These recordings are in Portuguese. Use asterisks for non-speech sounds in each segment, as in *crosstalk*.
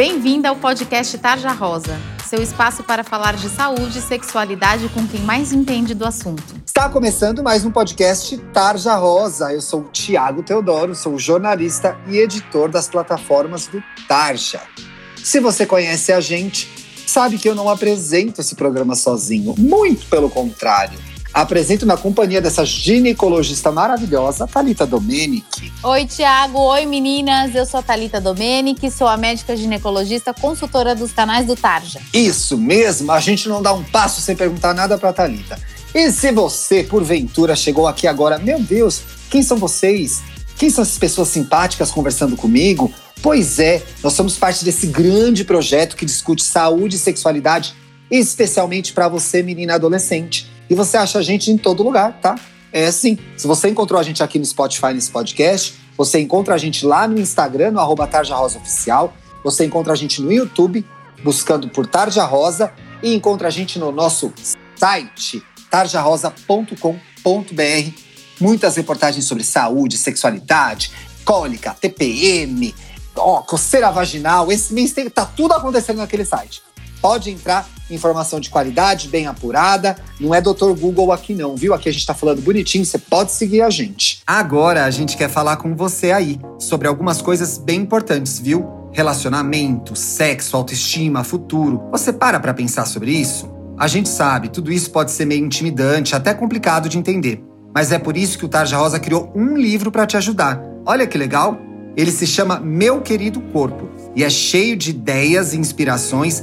Bem-vinda ao podcast Tarja Rosa, seu espaço para falar de saúde e sexualidade com quem mais entende do assunto. Está começando mais um podcast Tarja Rosa. Eu sou o Tiago Teodoro, sou jornalista e editor das plataformas do Tarja. Se você conhece a gente, sabe que eu não apresento esse programa sozinho, muito pelo contrário. Apresento na companhia dessa ginecologista maravilhosa, Talita Domenic. Oi, Tiago. Oi, meninas. Eu sou a Talita Domenic, sou a médica ginecologista consultora dos canais do Tarja. Isso mesmo, a gente não dá um passo sem perguntar nada para Talita. E se você, porventura, chegou aqui agora, meu Deus, quem são vocês? Quem são essas pessoas simpáticas conversando comigo? Pois é, nós somos parte desse grande projeto que discute saúde e sexualidade, especialmente para você, menina adolescente. E você acha a gente em todo lugar, tá? É assim. Se você encontrou a gente aqui no Spotify nesse podcast, você encontra a gente lá no Instagram, no arroba Tarja Rosa Oficial. Você encontra a gente no YouTube, buscando por Tarja Rosa. E encontra a gente no nosso site, tarjarosa.com.br. Muitas reportagens sobre saúde, sexualidade, cólica, TPM, ó, coceira vaginal. Esse mês tem, tá tudo acontecendo naquele site. Pode entrar, informação de qualidade, bem apurada. Não é doutor Google aqui não, viu? Aqui a gente tá falando bonitinho, você pode seguir a gente. Agora a gente quer falar com você aí sobre algumas coisas bem importantes, viu? Relacionamento, sexo, autoestima, futuro. Você para pra pensar sobre isso? A gente sabe, tudo isso pode ser meio intimidante, até complicado de entender. Mas é por isso que o Tarja Rosa criou um livro para te ajudar. Olha que legal! Ele se chama Meu Querido Corpo e é cheio de ideias e inspirações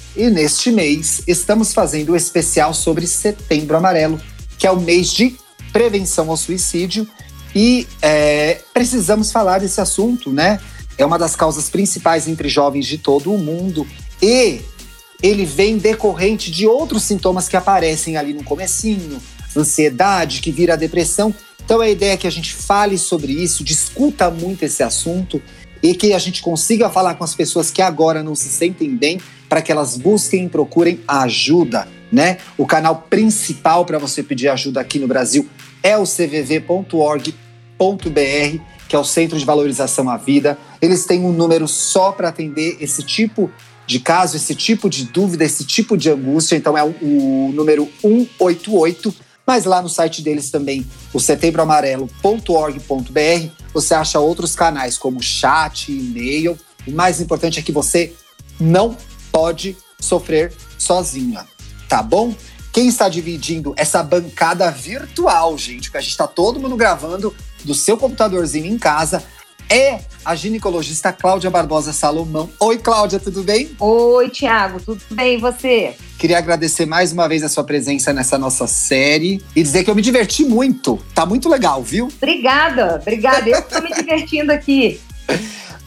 e neste mês estamos fazendo o um especial sobre Setembro Amarelo, que é o mês de prevenção ao suicídio. E é, precisamos falar desse assunto, né? É uma das causas principais entre jovens de todo o mundo. E ele vem decorrente de outros sintomas que aparecem ali no comecinho, ansiedade, que vira depressão. Então a ideia é que a gente fale sobre isso, discuta muito esse assunto e que a gente consiga falar com as pessoas que agora não se sentem bem para que elas busquem e procurem ajuda, né? O canal principal para você pedir ajuda aqui no Brasil é o cvv.org.br, que é o Centro de Valorização à Vida. Eles têm um número só para atender esse tipo de caso, esse tipo de dúvida, esse tipo de angústia. Então é o, número 188. Mas lá no site deles também, o setembroamarelo.org.br, você acha outros canais como chat, e-mail. O mais importante é que você não pode sofrer sozinha, tá bom? Quem está dividindo essa bancada virtual, gente, porque a gente está todo mundo gravando do seu computadorzinho em casa, é a ginecologista Cláudia Barbosa Salomão. Oi, Cláudia, tudo bem? Oi, Tiago, tudo bem e você? Queria agradecer mais uma vez a sua presença nessa nossa série e dizer que eu me diverti muito. Tá muito legal, viu? Obrigada, obrigada. Eu estou me *laughs* divertindo aqui.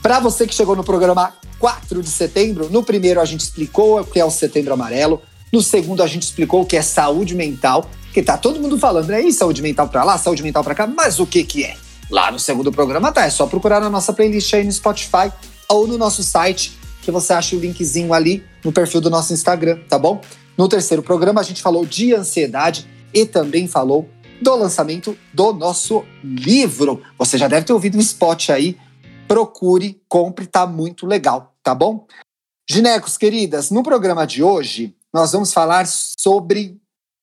Para você que chegou no programa 4 de setembro. No primeiro, a gente explicou o que é o Setembro Amarelo. No segundo, a gente explicou o que é saúde mental. Que tá todo mundo falando, né? E saúde mental para lá, saúde mental para cá. Mas o que que é? Lá no segundo programa tá. É só procurar na nossa playlist aí no Spotify ou no nosso site, que você acha o linkzinho ali no perfil do nosso Instagram, tá bom? No terceiro programa, a gente falou de ansiedade e também falou do lançamento do nosso livro. Você já deve ter ouvido um spot aí. Procure, compre, tá muito legal tá bom? Ginecos, queridas, no programa de hoje nós vamos falar sobre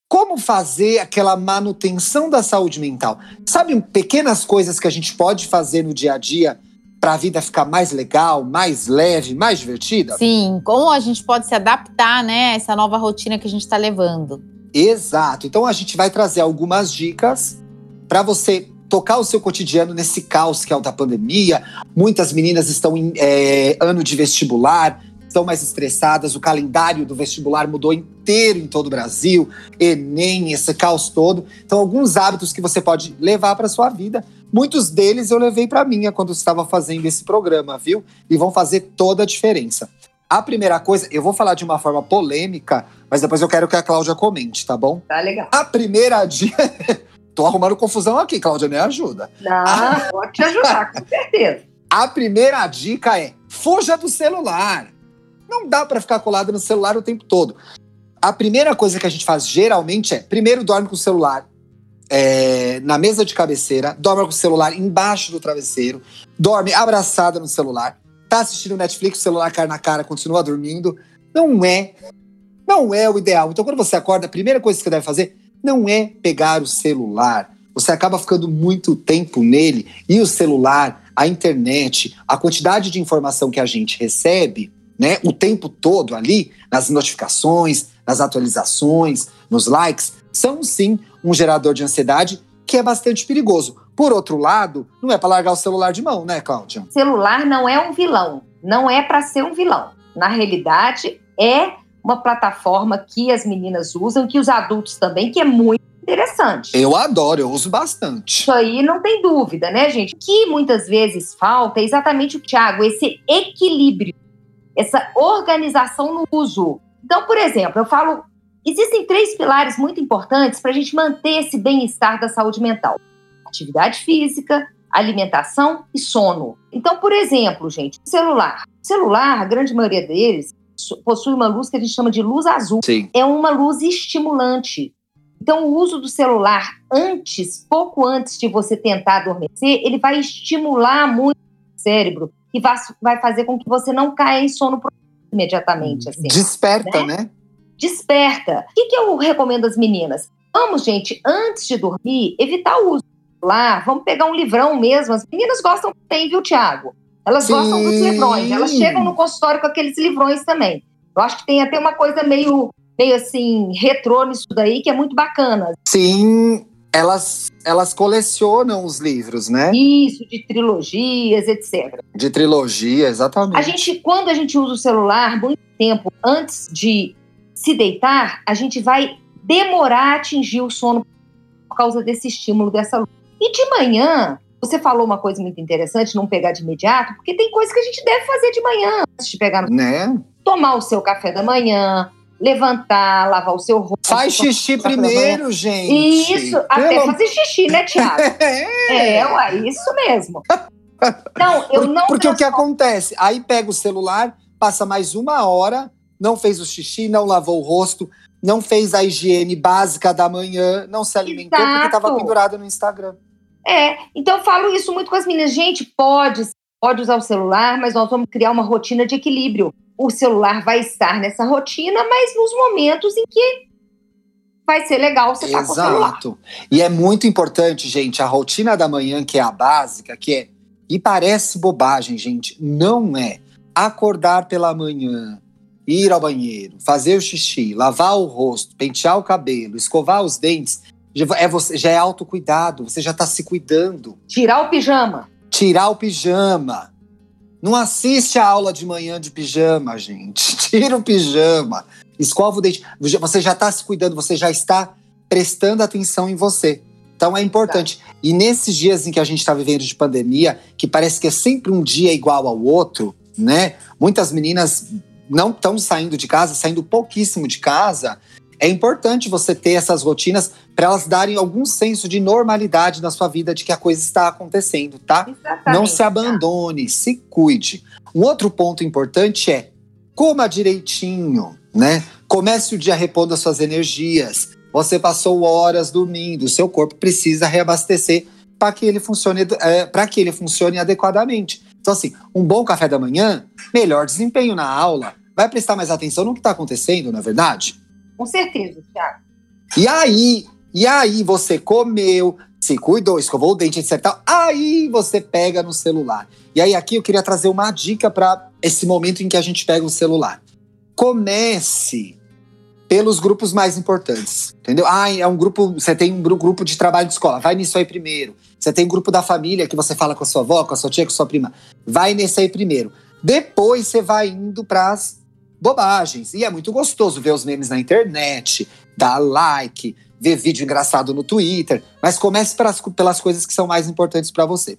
como fazer aquela manutenção da saúde mental. Sabe pequenas coisas que a gente pode fazer no dia a dia para a vida ficar mais legal, mais leve, mais divertida? Sim, como a gente pode se adaptar, né, a essa nova rotina que a gente está levando. Exato. Então a gente vai trazer algumas dicas para você tocar o seu cotidiano nesse caos que é o da pandemia. Muitas meninas estão em é, ano de vestibular, estão mais estressadas, o calendário do vestibular mudou inteiro em todo o Brasil, Enem, esse caos todo. Então, alguns hábitos que você pode levar para sua vida. Muitos deles eu levei para minha quando estava fazendo esse programa, viu? E vão fazer toda a diferença. A primeira coisa, eu vou falar de uma forma polêmica, mas depois eu quero que a Cláudia comente, tá bom? Tá legal. A primeira *laughs* dica. Tô arrumando confusão aqui, Cláudia, me ajuda. Não, pode te ajudar, com certeza. A primeira dica é: fuja do celular. Não dá para ficar colado no celular o tempo todo. A primeira coisa que a gente faz geralmente é: primeiro dorme com o celular é, na mesa de cabeceira, dorme com o celular embaixo do travesseiro, dorme abraçada no celular, tá assistindo Netflix, o celular cai na cara, continua dormindo. Não é. Não é o ideal. Então, quando você acorda, a primeira coisa que você deve fazer não é pegar o celular. Você acaba ficando muito tempo nele e o celular, a internet, a quantidade de informação que a gente recebe, né, o tempo todo ali, nas notificações, nas atualizações, nos likes, são sim um gerador de ansiedade que é bastante perigoso. Por outro lado, não é para largar o celular de mão, né, Cláudia? Celular não é um vilão, não é para ser um vilão. Na realidade, é uma plataforma que as meninas usam, que os adultos também, que é muito interessante. Eu adoro, eu uso bastante. Isso aí não tem dúvida, né, gente? O que muitas vezes falta é exatamente o Thiago, esse equilíbrio, essa organização no uso. Então, por exemplo, eu falo, existem três pilares muito importantes para a gente manter esse bem-estar da saúde mental: atividade física, alimentação e sono. Então, por exemplo, gente, celular. Celular, a grande maioria deles, possui uma luz que a gente chama de luz azul. Sim. É uma luz estimulante. Então, o uso do celular antes, pouco antes de você tentar adormecer, ele vai estimular muito o cérebro e vai, vai fazer com que você não caia em sono imediatamente. Assim, Desperta, né? né? Desperta. O que, que eu recomendo às meninas? Vamos, gente, antes de dormir, evitar o uso do celular. Vamos pegar um livrão mesmo. As meninas gostam bem, viu, Tiago? Elas Sim. gostam dos livrões, elas chegam no consultório com aqueles livrões também. Eu acho que tem até uma coisa meio, meio assim, retrô nisso daí, que é muito bacana. Sim, elas, elas colecionam os livros, né? Isso, de trilogias, etc. De trilogia, exatamente. A gente, quando a gente usa o celular muito tempo antes de se deitar, a gente vai demorar a atingir o sono por causa desse estímulo, dessa luz. E de manhã, você falou uma coisa muito interessante, não pegar de imediato, porque tem coisa que a gente deve fazer de manhã antes de pegar no. Né? Tomar o seu café da manhã, levantar, lavar o seu rosto. Faz xixi primeiro, gente. Isso, até Pelo- fazer xixi, né, Tiago? *laughs* É, ué, isso mesmo. *laughs* Não, eu não. Porque o que transformo- acontece? Aí pega o celular, passa mais uma hora, não fez o xixi, não lavou o rosto, não fez a higiene básica da manhã, não se alimentou porque Exato. estava pendurado no Instagram. É, então eu falo isso muito com as meninas. Gente, pode, pode usar o celular, mas nós vamos criar uma rotina de equilíbrio. O celular vai estar nessa rotina, mas nos momentos em que vai ser legal você estar com o celular. Exato. E é muito importante, gente, a rotina da manhã, que é a básica, que é. E parece bobagem, gente. Não é. Acordar pela manhã, ir ao banheiro, fazer o xixi, lavar o rosto, pentear o cabelo, escovar os dentes. Já é, você, já é autocuidado, você já tá se cuidando. Tirar o pijama. Tirar o pijama. Não assiste a aula de manhã de pijama, gente. *laughs* Tira o pijama. Escova o dente. Você já está se cuidando, você já está prestando atenção em você. Então é importante. E nesses dias em que a gente está vivendo de pandemia, que parece que é sempre um dia igual ao outro, né? Muitas meninas não estão saindo de casa, saindo pouquíssimo de casa. É importante você ter essas rotinas para elas darem algum senso de normalidade na sua vida de que a coisa está acontecendo, tá? Exatamente. Não se abandone, se cuide. Um outro ponto importante é coma direitinho, né? Comece o dia repondo as suas energias. Você passou horas dormindo, seu corpo precisa reabastecer para que ele funcione, é, para que ele funcione adequadamente. Então, assim, um bom café da manhã, melhor desempenho na aula, vai prestar mais atenção no que está acontecendo, não é verdade? Com certeza, Tiago. E aí, e aí você comeu, se cuidou, escovou o dente, etc. Aí você pega no celular. E aí aqui eu queria trazer uma dica para esse momento em que a gente pega o celular. Comece pelos grupos mais importantes, entendeu? Ah, é um grupo, você tem um grupo de trabalho de escola, vai nisso aí primeiro. Você tem um grupo da família que você fala com a sua avó, com a sua tia, com a sua prima, vai nesse aí primeiro. Depois você vai indo para as bobagens. E é muito gostoso ver os memes na internet, dar like, ver vídeo engraçado no Twitter, mas comece pelas, pelas coisas que são mais importantes para você.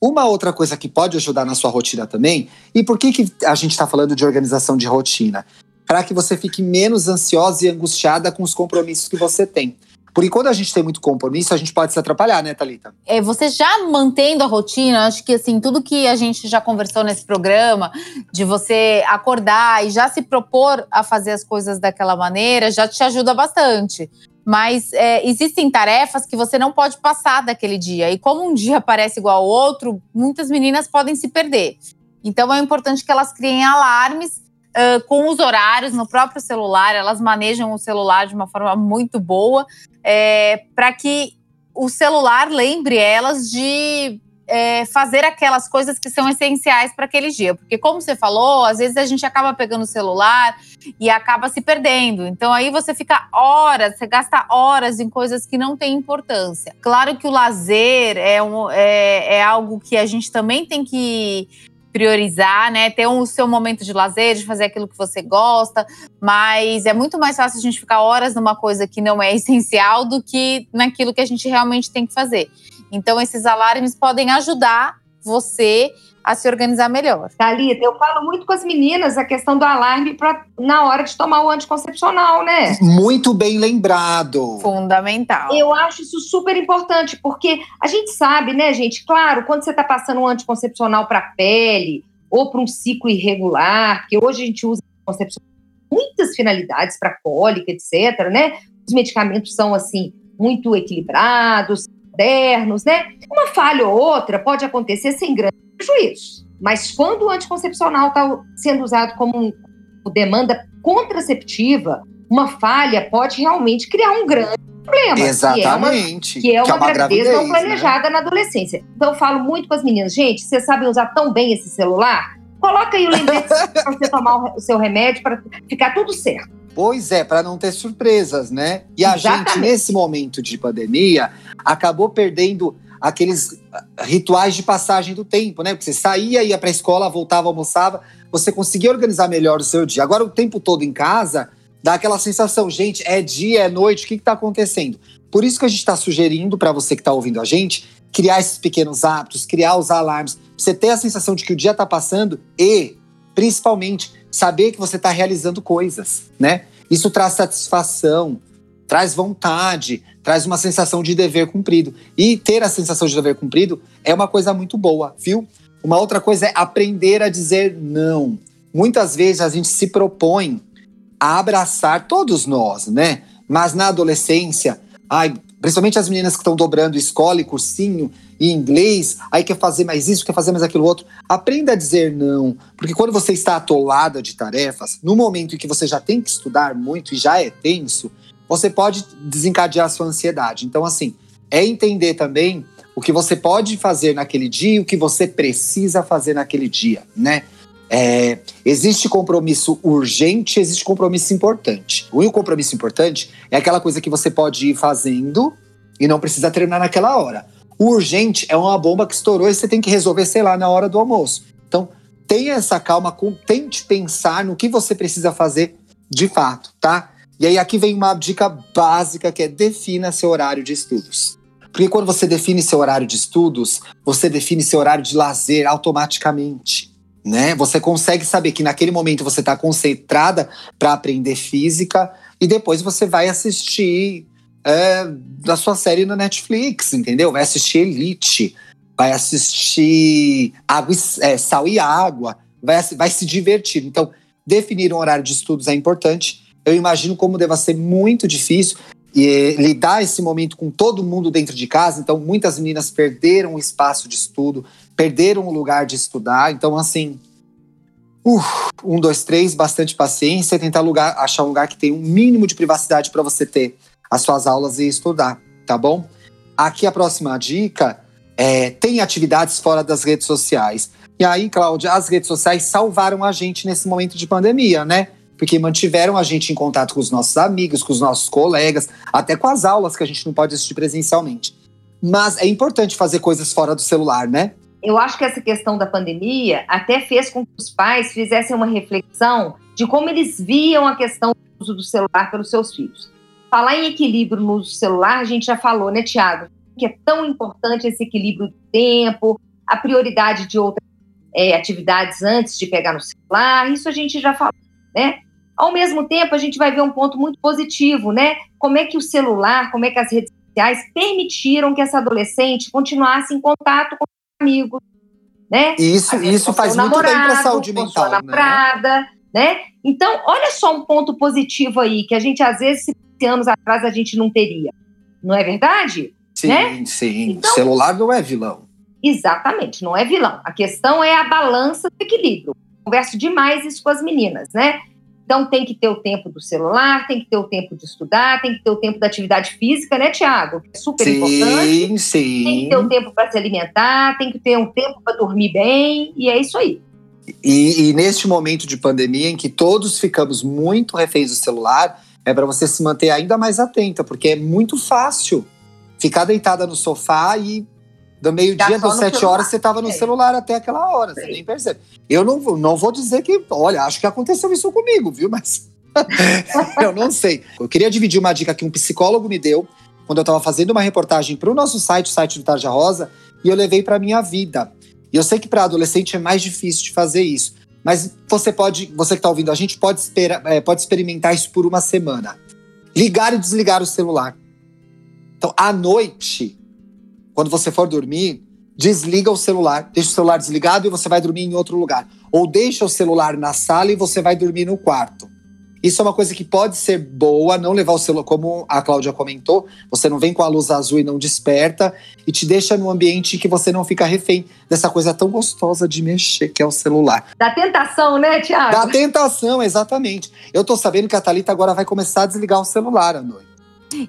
Uma outra coisa que pode ajudar na sua rotina também, e por que, que a gente está falando de organização de rotina? Para que você fique menos ansiosa e angustiada com os compromissos que você tem. Porque quando a gente tem muito compromisso, a gente pode se atrapalhar, né, Thalita? É, você já mantendo a rotina, acho que assim, tudo que a gente já conversou nesse programa, de você acordar e já se propor a fazer as coisas daquela maneira, já te ajuda bastante. Mas é, existem tarefas que você não pode passar daquele dia. E como um dia parece igual ao outro, muitas meninas podem se perder. Então é importante que elas criem alarmes uh, com os horários no próprio celular, elas manejam o celular de uma forma muito boa, é, para que o celular lembre elas de é, fazer aquelas coisas que são essenciais para aquele dia. Porque, como você falou, às vezes a gente acaba pegando o celular e acaba se perdendo. Então, aí você fica horas, você gasta horas em coisas que não têm importância. Claro que o lazer é, um, é, é algo que a gente também tem que priorizar, né? Ter o seu momento de lazer, de fazer aquilo que você gosta, mas é muito mais fácil a gente ficar horas numa coisa que não é *laughs* essencial do que naquilo que a gente realmente tem que fazer. Então, esses alarmes podem ajudar você a se organizar melhor. Thalita, eu falo muito com as meninas a questão do alarme pra, na hora de tomar o anticoncepcional, né? Muito bem lembrado. Fundamental. Eu acho isso super importante, porque a gente sabe, né, gente? Claro, quando você está passando um anticoncepcional para a pele ou para um ciclo irregular, que hoje a gente usa anticoncepcional muitas finalidades para cólica, etc, né? Os medicamentos são, assim, muito equilibrados, modernos, né? Uma falha ou outra pode acontecer sem grande prejuízo. Mas quando o anticoncepcional está sendo usado como demanda contraceptiva, uma falha pode realmente criar um grande problema. Exatamente. Que é uma, que é uma, que é uma gravidez, gravidez, não né? planejada né? na adolescência. Então eu falo muito com as meninas, gente, vocês sabem usar tão bem esse celular? Coloca aí o lembrete para você tomar o seu remédio para ficar tudo certo. Pois é, para não ter surpresas, né? E a Exatamente. gente, nesse momento de pandemia, acabou perdendo aqueles rituais de passagem do tempo, né? Porque você saía, ia para a escola, voltava, almoçava, você conseguia organizar melhor o seu dia. Agora, o tempo todo em casa, dá aquela sensação, gente, é dia, é noite, o que está acontecendo? Por isso que a gente está sugerindo para você que está ouvindo a gente, criar esses pequenos hábitos, criar os alarmes, você ter a sensação de que o dia está passando e, principalmente, saber que você está realizando coisas, né? Isso traz satisfação, traz vontade, traz uma sensação de dever cumprido. E ter a sensação de dever cumprido é uma coisa muito boa, viu? Uma outra coisa é aprender a dizer não. Muitas vezes a gente se propõe a abraçar todos nós, né? Mas na adolescência, ai, principalmente as meninas que estão dobrando escola e cursinho e inglês, aí quer fazer mais isso, quer fazer mais aquilo outro. Aprenda a dizer não, porque quando você está atolada de tarefas, no momento em que você já tem que estudar muito e já é tenso, você pode desencadear a sua ansiedade. Então, assim, é entender também o que você pode fazer naquele dia e o que você precisa fazer naquele dia, né? É, existe compromisso urgente, existe compromisso importante. O compromisso importante é aquela coisa que você pode ir fazendo e não precisa terminar naquela hora. O urgente é uma bomba que estourou e você tem que resolver, sei lá, na hora do almoço. Então, tenha essa calma, tente pensar no que você precisa fazer de fato, tá? E aí aqui vem uma dica básica que é defina seu horário de estudos. Porque quando você define seu horário de estudos, você define seu horário de lazer automaticamente. Né? Você consegue saber que naquele momento você está concentrada para aprender física e depois você vai assistir é, da sua série na Netflix, entendeu? Vai assistir Elite, vai assistir água é, Sal e Água, vai, vai se divertir. Então, definir um horário de estudos é importante eu imagino como deva ser muito difícil e lidar esse momento com todo mundo dentro de casa. Então, muitas meninas perderam o espaço de estudo, perderam o lugar de estudar. Então, assim, uh, um, dois, três, bastante paciência, tentar lugar, achar um lugar que tem um mínimo de privacidade para você ter as suas aulas e estudar, tá bom? Aqui a próxima dica é tem atividades fora das redes sociais. E aí, Cláudia, as redes sociais salvaram a gente nesse momento de pandemia, né? porque mantiveram a gente em contato com os nossos amigos, com os nossos colegas, até com as aulas que a gente não pode assistir presencialmente. Mas é importante fazer coisas fora do celular, né? Eu acho que essa questão da pandemia até fez com que os pais fizessem uma reflexão de como eles viam a questão do uso do celular pelos seus filhos. Falar em equilíbrio no uso do celular, a gente já falou, né, Tiago? Que é tão importante esse equilíbrio do tempo, a prioridade de outras é, atividades antes de pegar no celular, isso a gente já falou, né? Ao mesmo tempo, a gente vai ver um ponto muito positivo, né? Como é que o celular, como é que as redes sociais permitiram que essa adolescente continuasse em contato com amigos, né? Isso, isso faz muito namorado, bem para a saúde mental, né? namorada, né? Então, olha só um ponto positivo aí, que a gente, às vezes, anos atrás, a gente não teria. Não é verdade? Sim, né? sim. Então, celular não é vilão. Exatamente, não é vilão. A questão é a balança do equilíbrio. Converso demais isso com as meninas, né? Então tem que ter o tempo do celular, tem que ter o tempo de estudar, tem que ter o tempo da atividade física, né, Tiago? É super sim, importante. Sim, Tem que ter o tempo para se alimentar, tem que ter um tempo para dormir bem, e é isso aí. E, e neste momento de pandemia, em que todos ficamos muito reféns do celular, é para você se manter ainda mais atenta, porque é muito fácil ficar deitada no sofá e do meio-dia das sete horas você estava no é. celular até aquela hora, você nem percebe. Eu não, não vou dizer que, olha, acho que aconteceu isso comigo, viu? Mas *laughs* eu não sei. Eu queria dividir uma dica que um psicólogo me deu quando eu estava fazendo uma reportagem para o nosso site, o site do Tarja Rosa, e eu levei para minha vida. E eu sei que para adolescente é mais difícil de fazer isso, mas você pode, você que está ouvindo a gente, pode, espera, é, pode experimentar isso por uma semana. Ligar e desligar o celular. Então, à noite, quando você for dormir, desliga o celular, deixa o celular desligado e você vai dormir em outro lugar. Ou deixa o celular na sala e você vai dormir no quarto. Isso é uma coisa que pode ser boa, não levar o celular, como a Cláudia comentou, você não vem com a luz azul e não desperta, e te deixa num ambiente que você não fica refém dessa coisa tão gostosa de mexer, que é o celular. Da tentação, né, Tiago? Da tentação, exatamente. Eu tô sabendo que a Thalita agora vai começar a desligar o celular à noite.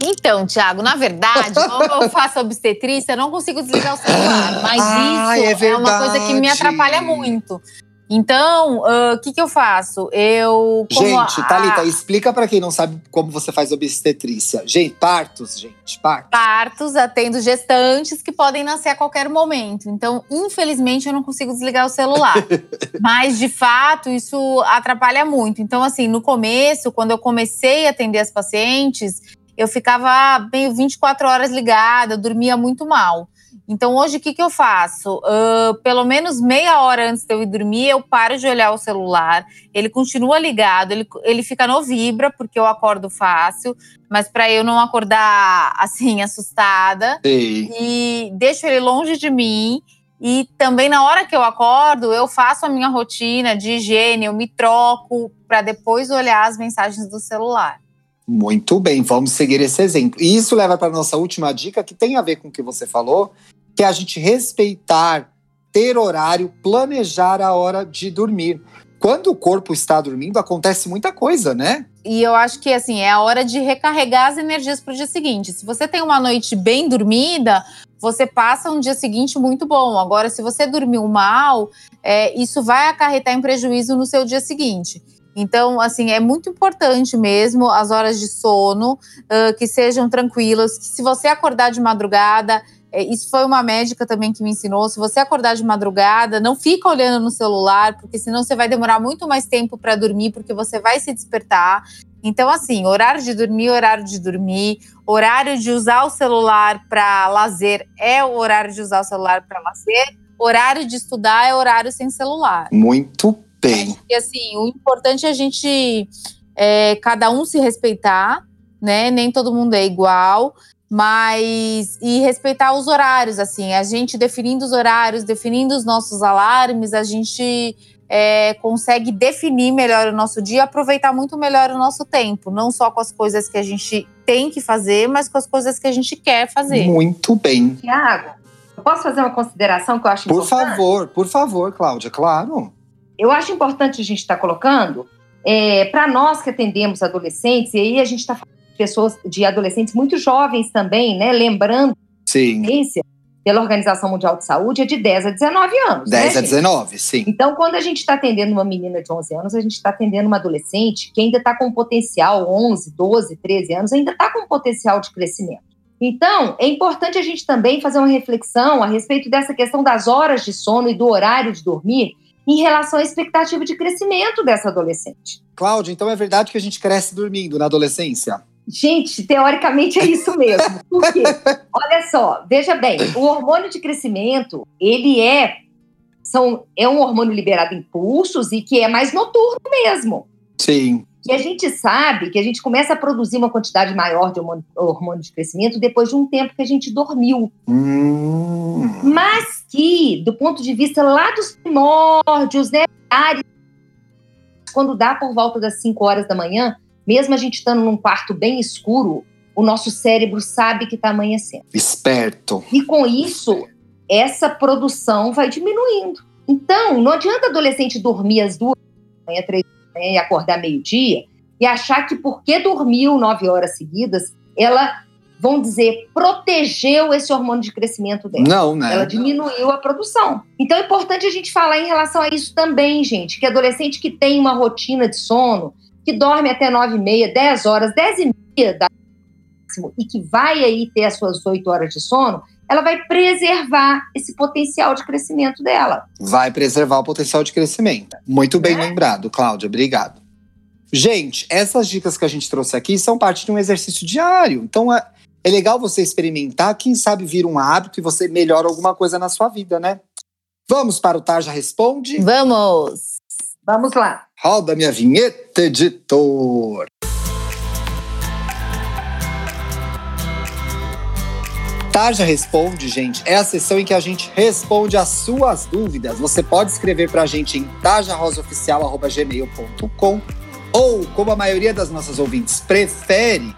Então, Tiago, na verdade, *laughs* como eu faço obstetrícia, eu não consigo desligar o celular. Mas ah, isso é, é, uma coisa que me atrapalha muito. Então, o uh, que, que eu faço? Eu. gente, a... Thalita, explica para quem não sabe como você faz obstetrícia. Gente, partos, gente, partos. Partos, atendo gestantes que podem nascer a qualquer momento. Então, infelizmente, eu não consigo desligar o celular. *laughs* Mas, de fato, isso atrapalha muito. Então, assim, no começo, quando eu comecei a atender as pacientes, eu ficava meio 24 horas ligada, dormia muito mal. Então, hoje, o que, que eu faço? Uh, pelo menos meia hora antes de eu ir dormir, eu paro de olhar o celular. Ele continua ligado, ele, ele fica no vibra, porque eu acordo fácil, mas para eu não acordar assim, assustada. Sim. E deixo ele longe de mim. E também, na hora que eu acordo, eu faço a minha rotina de higiene, eu me troco para depois olhar as mensagens do celular. Muito bem, vamos seguir esse exemplo. E isso leva para a nossa última dica, que tem a ver com o que você falou, que é a gente respeitar, ter horário, planejar a hora de dormir. Quando o corpo está dormindo, acontece muita coisa, né? E eu acho que assim, é a hora de recarregar as energias para o dia seguinte. Se você tem uma noite bem dormida, você passa um dia seguinte muito bom. Agora, se você dormiu mal, é, isso vai acarretar em prejuízo no seu dia seguinte. Então, assim, é muito importante mesmo as horas de sono uh, que sejam tranquilas. Que se você acordar de madrugada, é, isso foi uma médica também que me ensinou. Se você acordar de madrugada, não fica olhando no celular, porque senão você vai demorar muito mais tempo para dormir, porque você vai se despertar. Então, assim, horário de dormir, horário de dormir, horário de usar o celular para lazer é o horário de usar o celular para lazer, horário de estudar é horário sem celular. Muito tem. E assim, o importante é a gente, é, cada um se respeitar, né? Nem todo mundo é igual, mas e respeitar os horários, assim, a gente definindo os horários, definindo os nossos alarmes, a gente é, consegue definir melhor o nosso dia, aproveitar muito melhor o nosso tempo, não só com as coisas que a gente tem que fazer, mas com as coisas que a gente quer fazer. Muito bem. Tiago, eu posso fazer uma consideração que eu acho por importante? Por favor, por favor, Cláudia, claro eu acho importante a gente estar tá colocando, é, para nós que atendemos adolescentes, e aí a gente está falando de pessoas, de adolescentes muito jovens também, né? Lembrando Sim. pela Organização Mundial de Saúde é de 10 a 19 anos. 10 né, a 19, sim. Então, quando a gente está atendendo uma menina de 11 anos, a gente está atendendo uma adolescente que ainda está com potencial, 11, 12, 13 anos, ainda está com potencial de crescimento. Então, é importante a gente também fazer uma reflexão a respeito dessa questão das horas de sono e do horário de dormir em relação à expectativa de crescimento dessa adolescente. Cláudia, então é verdade que a gente cresce dormindo na adolescência? Gente, teoricamente é isso mesmo. *laughs* Por quê? Olha só, veja bem, o hormônio de crescimento, ele é são, é um hormônio liberado em pulsos e que é mais noturno mesmo. Sim. E a gente sabe que a gente começa a produzir uma quantidade maior de hormônio, de crescimento depois de um tempo que a gente dormiu. Hum. Mas que, do ponto de vista lá dos primórdios, né? Quando dá por volta das 5 horas da manhã, mesmo a gente estando num quarto bem escuro, o nosso cérebro sabe que está amanhecendo. Esperto. E com isso, essa produção vai diminuindo. Então, não adianta adolescente dormir às duas da manhã, três manhã e acordar meio-dia e achar que porque dormiu nove horas seguidas, ela, vamos dizer, protegeu esse hormônio de crescimento dela. Não, né? Ela diminuiu a produção. Então é importante a gente falar em relação a isso também, gente, que adolescente que tem uma rotina de sono, que dorme até nove e meia, dez horas, dez e meia da e que vai aí ter as suas oito horas de sono, ela vai preservar esse potencial de crescimento dela. Vai preservar o potencial de crescimento. Muito bem Né? lembrado, Cláudia. Obrigado. Gente, essas dicas que a gente trouxe aqui são parte de um exercício diário. Então é, é legal você experimentar, quem sabe vira um hábito e você melhora alguma coisa na sua vida, né? Vamos para o Tarja Responde? Vamos! Vamos lá. Roda minha vinheta, editor. Tarja Responde, gente, é a sessão em que a gente responde as suas dúvidas. Você pode escrever pra gente em tarjarosaoficial.gmail.com ou, como a maioria das nossas ouvintes prefere,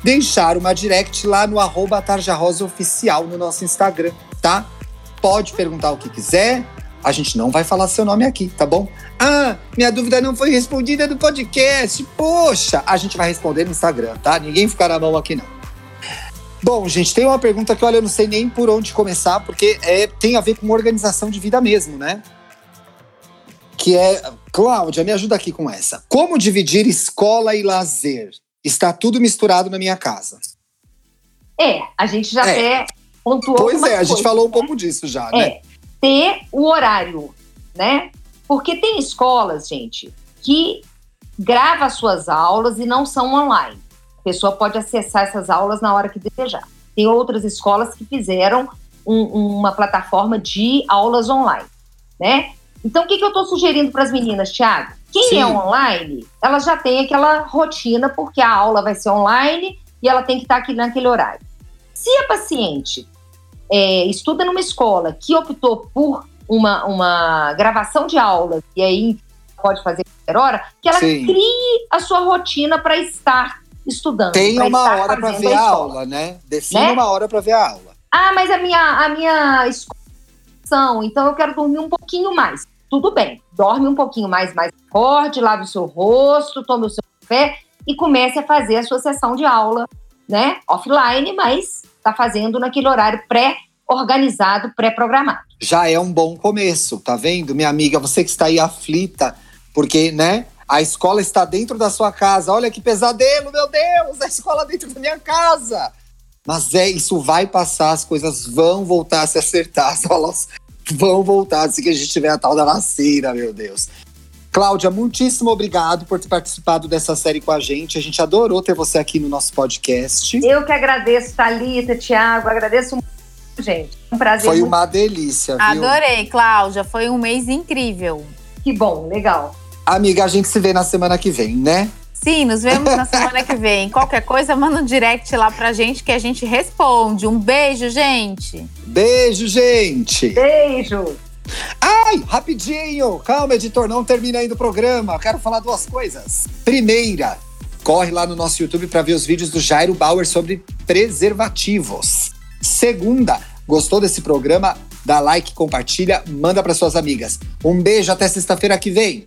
deixar uma direct lá no arroba tarjarosaoficial no nosso Instagram, tá? Pode perguntar o que quiser, a gente não vai falar seu nome aqui, tá bom? Ah, minha dúvida não foi respondida no podcast. Poxa, a gente vai responder no Instagram, tá? Ninguém fica na mão aqui não. Bom, gente, tem uma pergunta que olha, eu não sei nem por onde começar, porque é, tem a ver com organização de vida mesmo, né? Que é, Cláudia, me ajuda aqui com essa. Como dividir escola e lazer? Está tudo misturado na minha casa. É, a gente já É. até pontuou Pois é, a gente coisas, falou um né? pouco disso já, né? É, ter o horário, né? Porque tem escolas, gente, que grava as suas aulas e não são online. A pessoa pode acessar essas aulas na hora que desejar. Tem outras escolas que fizeram um- uma plataforma de aulas online, né? Então, o que, que eu estou sugerindo para as meninas, Thiago? Quem Sim. é online, ela já tem aquela rotina, porque a aula vai ser online e ela tem que estar aqui naquele horário. Se a paciente é, estuda numa escola que optou por uma, uma gravação de aulas, e aí pode fazer qualquer hora, que ela Sim. crie a sua rotina para estar estudando. Tem uma hora para ver a escola. aula, né? Define Né? uma hora para ver a aula. Ah, mas a minha, a minha escola, então eu quero dormir um pouquinho mais. Tudo bem, dorme um pouquinho mais, mais forte, lave o seu rosto, tome o seu café e comece a fazer a sua sessão de aula, né? Offline, mas está fazendo naquele horário pré-organizado, pré-programado. já é um bom começo, tá vendo? Minha amiga, você que está aí aflita, porque, né? A escola está dentro da sua casa. Olha que pesadelo, meu Deus! A escola dentro da minha casa. Mas é, isso vai passar, as coisas vão voltar a se acertar, as aulas vão voltar, assim que a gente tiver a tal da vacina, meu Deus. Cláudia, muitíssimo obrigado por ter participado dessa série com a gente. A gente adorou ter você aqui no nosso podcast. Eu que agradeço, Thalita, Tiago, agradeço muito, gente. Um prazer. Foi muito. uma delícia, viu? Adorei, Cláudia. Foi um mês incrível. Que bom, legal. Amiga, a gente se vê na semana que vem, né? Sim, nos vemos na semana que vem. Qualquer coisa, manda um direct lá pra gente que a gente responde. Um beijo, gente. Beijo, gente! Beijo. Ai, rapidinho! Calma, editor, não termina ainda o programa. Eu quero falar duas coisas. Primeira, corre lá no nosso YouTube para ver os vídeos do Jairo Bauer sobre preservativos. Segunda, gostou desse programa? Dá like, compartilha, manda para suas amigas. Um beijo, até sexta-feira que vem.